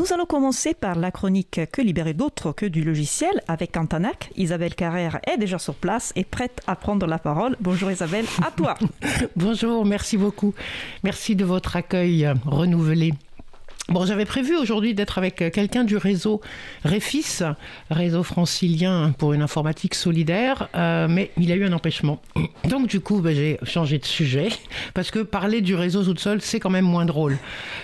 Nous allons commencer par la chronique Que libérer d'autres que du logiciel avec Antanac. Isabelle Carrère est déjà sur place et prête à prendre la parole. Bonjour Isabelle, à toi. Bonjour, merci beaucoup. Merci de votre accueil renouvelé. Bon, j'avais prévu aujourd'hui d'être avec euh, quelqu'un du réseau REFIS, réseau francilien pour une informatique solidaire, euh, mais il a eu un empêchement. Donc du coup, ben, j'ai changé de sujet, parce que parler du réseau tout seul, c'est quand même moins drôle.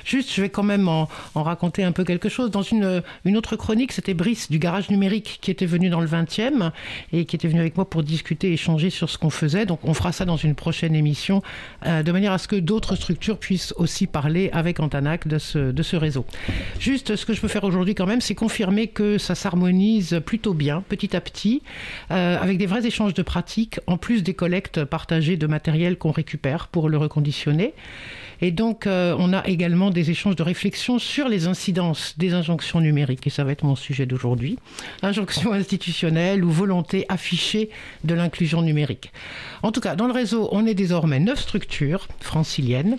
Juste, je vais quand même en, raconter un peu quelque chose. Dans une, une autre chronique, c'était Brice du garage numérique qui était venu dans le 20e et qui était venu avec moi pour discuter, échanger sur ce qu'on faisait. Donc on fera ça dans une prochaine émission, euh, de manière à ce que d'autres structures puissent aussi parler avec Antanac de ce, de ce réseau. Juste, ce que je peux faire aujourd'hui quand même, c'est confirmer que ça s'harmonise plutôt bien, petit à petit, euh, avec des vrais échanges de pratiques, en plus des collectes partagées de matériel qu'on récupère pour le reconditionner. Et donc, euh, on a également des échanges de réflexion sur les incidences des injonctions numériques, et ça va être mon sujet d'aujourd'hui. Injonctions institutionnelles ou volonté affichée de l'inclusion numérique. En tout cas, dans le réseau, on est désormais neuf structures franciliennes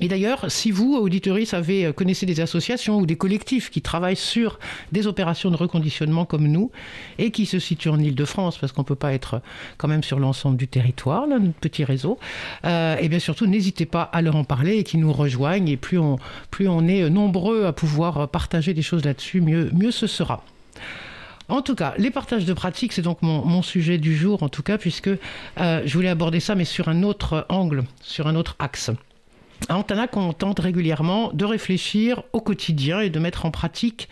et d'ailleurs, si vous, auditeurs, avez, euh, connaissez des associations ou des collectifs qui travaillent sur des opérations de reconditionnement comme nous et qui se situent en Ile-de-France, parce qu'on ne peut pas être quand même sur l'ensemble du territoire, notre petit réseau, euh, et bien surtout, n'hésitez pas à leur en parler et qu'ils nous rejoignent. Et plus on, plus on est nombreux à pouvoir partager des choses là-dessus, mieux, mieux ce sera. En tout cas, les partages de pratiques, c'est donc mon, sujet du jour, en tout cas, puisque euh, je voulais aborder ça, mais sur un autre angle, sur un autre axe. Antanac, on tente régulièrement de réfléchir au quotidien et de mettre en pratique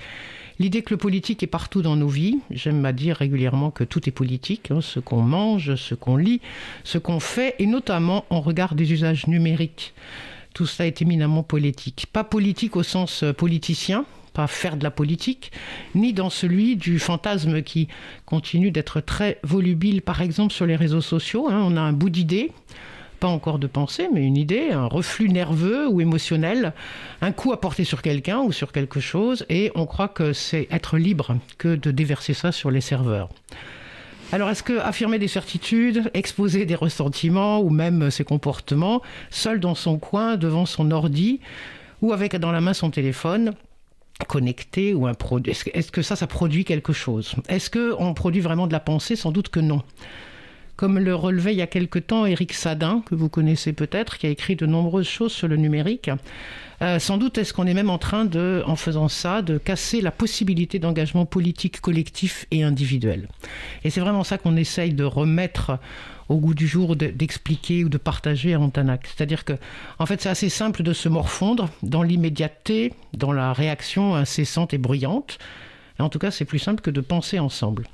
l'idée que le politique est partout dans nos vies. J'aime à dire régulièrement que tout est politique, hein, ce qu'on mange, ce qu'on lit, ce qu'on fait, et notamment en regard des usages numériques. Tout ça est éminemment politique. Pas politique au sens euh, politicien, pas faire de la politique, ni dans celui du fantasme qui continue d'être très volubile, par exemple sur les réseaux sociaux. Hein. on a un bout d'idée, pas encore de pensée, mais une idée, un reflux nerveux ou émotionnel, un coup à porter sur quelqu'un ou sur quelque chose, et on croit que c'est être libre que de déverser ça sur les serveurs. Alors, est-ce que affirmer des certitudes, exposer des ressentiments ou même ses comportements, seul dans son coin, devant son ordi, ou avec dans la main son téléphone, connecté ou un produit, est-ce que ça, ça produit quelque chose? Est-ce qu'on produit vraiment de la pensée? Sans doute que non comme le relevait il y a quelque temps Éric Sadin, que vous connaissez peut-être, qui a écrit de nombreuses choses sur le numérique. Euh, sans doute est-ce qu'on est même en train de, en faisant ça, de casser la possibilité d'engagement politique collectif et individuel. Et c'est vraiment ça qu'on essaye de remettre au goût du jour, d'expliquer ou de partager à Antanac. C'est-à-dire que, en fait, c'est assez simple de se morfondre dans l'immédiateté, dans la réaction incessante et bruyante. en tout cas, c'est plus simple que de penser ensemble.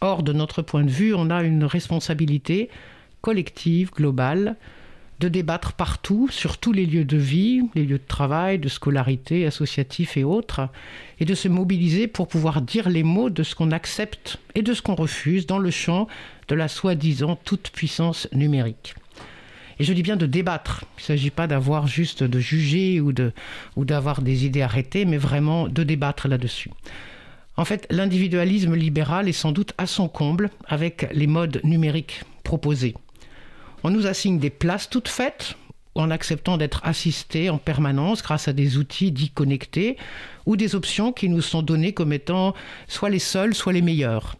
Or, de notre point de vue, on a une responsabilité collective, globale, de débattre partout, sur tous les lieux de vie, les lieux de travail, de scolarité, associatifs et autres, et de se mobiliser pour pouvoir dire les mots de ce qu'on accepte et de ce qu'on refuse dans le champ de la soi-disant toute puissance numérique. Et je dis bien de débattre. Il ne s'agit pas d'avoir juste de juger ou d'avoir des idées arrêtées, mais vraiment de débattre là-dessus. En fait, l'individualisme libéral est sans doute à son comble avec les modes numériques proposés. On nous assigne des places toutes faites en acceptant d'être assistés en permanence grâce à des outils dits connectés ou des options qui nous sont données comme étant soit les seules, soit les meilleures.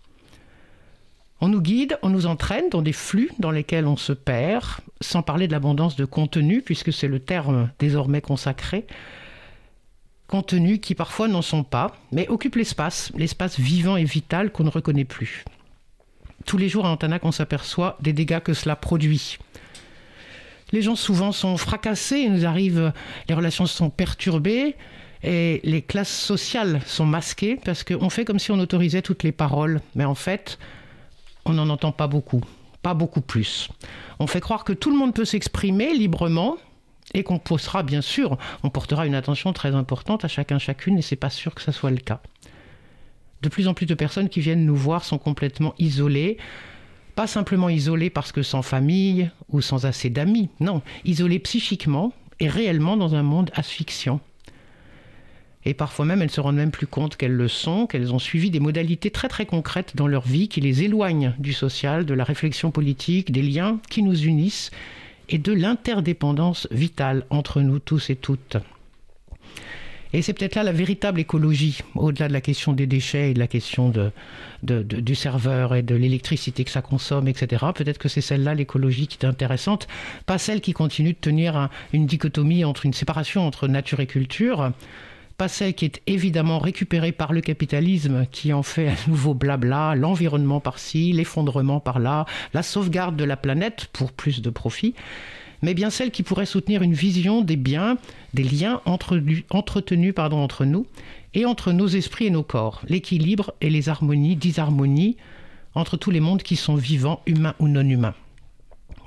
On nous guide, on nous entraîne dans des flux dans lesquels on se perd, sans parler de l'abondance de contenu, puisque c'est le terme désormais consacré, contenus qui parfois n'en sont pas, mais occupent l'espace, l'espace vivant et vital qu'on ne reconnaît plus. Tous les jours à Antanac, on s'aperçoit des dégâts que cela produit. Les gens souvent sont fracassés, nous arrivent, les relations sont perturbées et les classes sociales sont masquées parce qu'on fait comme si on autorisait toutes les paroles, mais en fait, on n'en entend pas beaucoup, pas beaucoup plus. On fait croire que tout le monde peut s'exprimer librement, et qu'on posera bien sûr, on portera une attention très importante à chacun chacune et c'est pas sûr que ça soit le cas. De plus en plus de personnes qui viennent nous voir sont complètement isolées, pas simplement isolées parce que sans famille ou sans assez d'amis, non, isolées psychiquement et réellement dans un monde asphyxiant. Et parfois même, elles se rendent même plus compte qu'elles le sont, qu'elles ont suivi des modalités très très concrètes dans leur vie qui les éloignent du social, de la réflexion politique, des liens qui nous unissent et de l'interdépendance vitale entre nous tous et toutes. Et c'est peut-être là la véritable écologie, au-delà de la question des déchets et de la question du serveur et de l'électricité que ça consomme, etc. Peut-être que c'est celle-là, l'écologie, qui est intéressante, pas celle qui continue de tenir une dichotomie entre une séparation entre nature et culture pas celle qui est évidemment récupérée par le capitalisme, qui en fait un nouveau blabla, l'environnement par-ci, l'effondrement par-là, la sauvegarde de la planète pour plus de profit, mais bien celle qui pourrait soutenir une vision des biens, des liens entretenus entre nous et entre nos esprits et nos corps, l'équilibre et les harmonies, disharmonies entre tous les mondes qui sont vivants, humains ou non humains.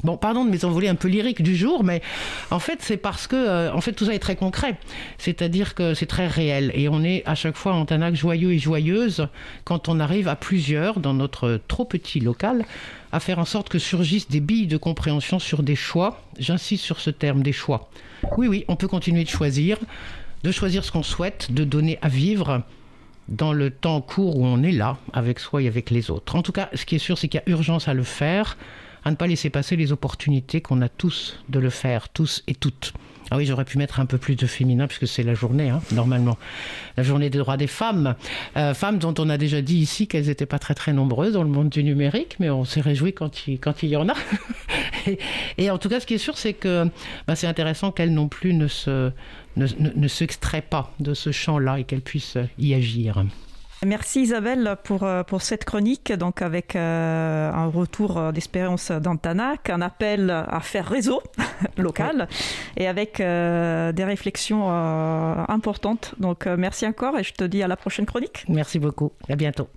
Bon, pardon de mes envolées un peu lyriques du jour, mais en fait, c'est parce que euh, en fait, tout ça est très concret. C'est-à-dire que c'est très réel. Et on est à chaque fois en Tanac joyeux et joyeuse quand on arrive à plusieurs dans notre trop petit local à faire en sorte que surgissent des billes de compréhension sur des choix. J'insiste sur ce terme, des choix. Oui, oui, on peut continuer de choisir, de choisir ce qu'on souhaite, de donner à vivre dans le temps court où on est là, avec soi et avec les autres. En tout cas, ce qui est sûr, c'est qu'il y a urgence à le faire à ne pas laisser passer les opportunités qu'on a tous de le faire, tous et toutes. Ah oui, j'aurais pu mettre un peu plus de féminin puisque c'est la journée, hein, normalement. La journée des droits des femmes. Euh, femmes dont on a déjà dit ici qu'elles n'étaient pas très très nombreuses dans le monde du numérique, mais on s'est réjoui quand il, quand il y en a. et, en tout cas, ce qui est sûr, c'est que bah, c'est intéressant qu'elles non plus ne se ne, ne, s'extraient pas de ce champ-là et qu'elles puissent y agir. Merci Isabelle pour, euh, pour cette chronique, donc avec euh, un retour d'expérience d'Antanac, un appel à faire réseau local et avec euh, des réflexions importantes. Donc merci encore et je te dis à la prochaine chronique. Merci beaucoup, à bientôt.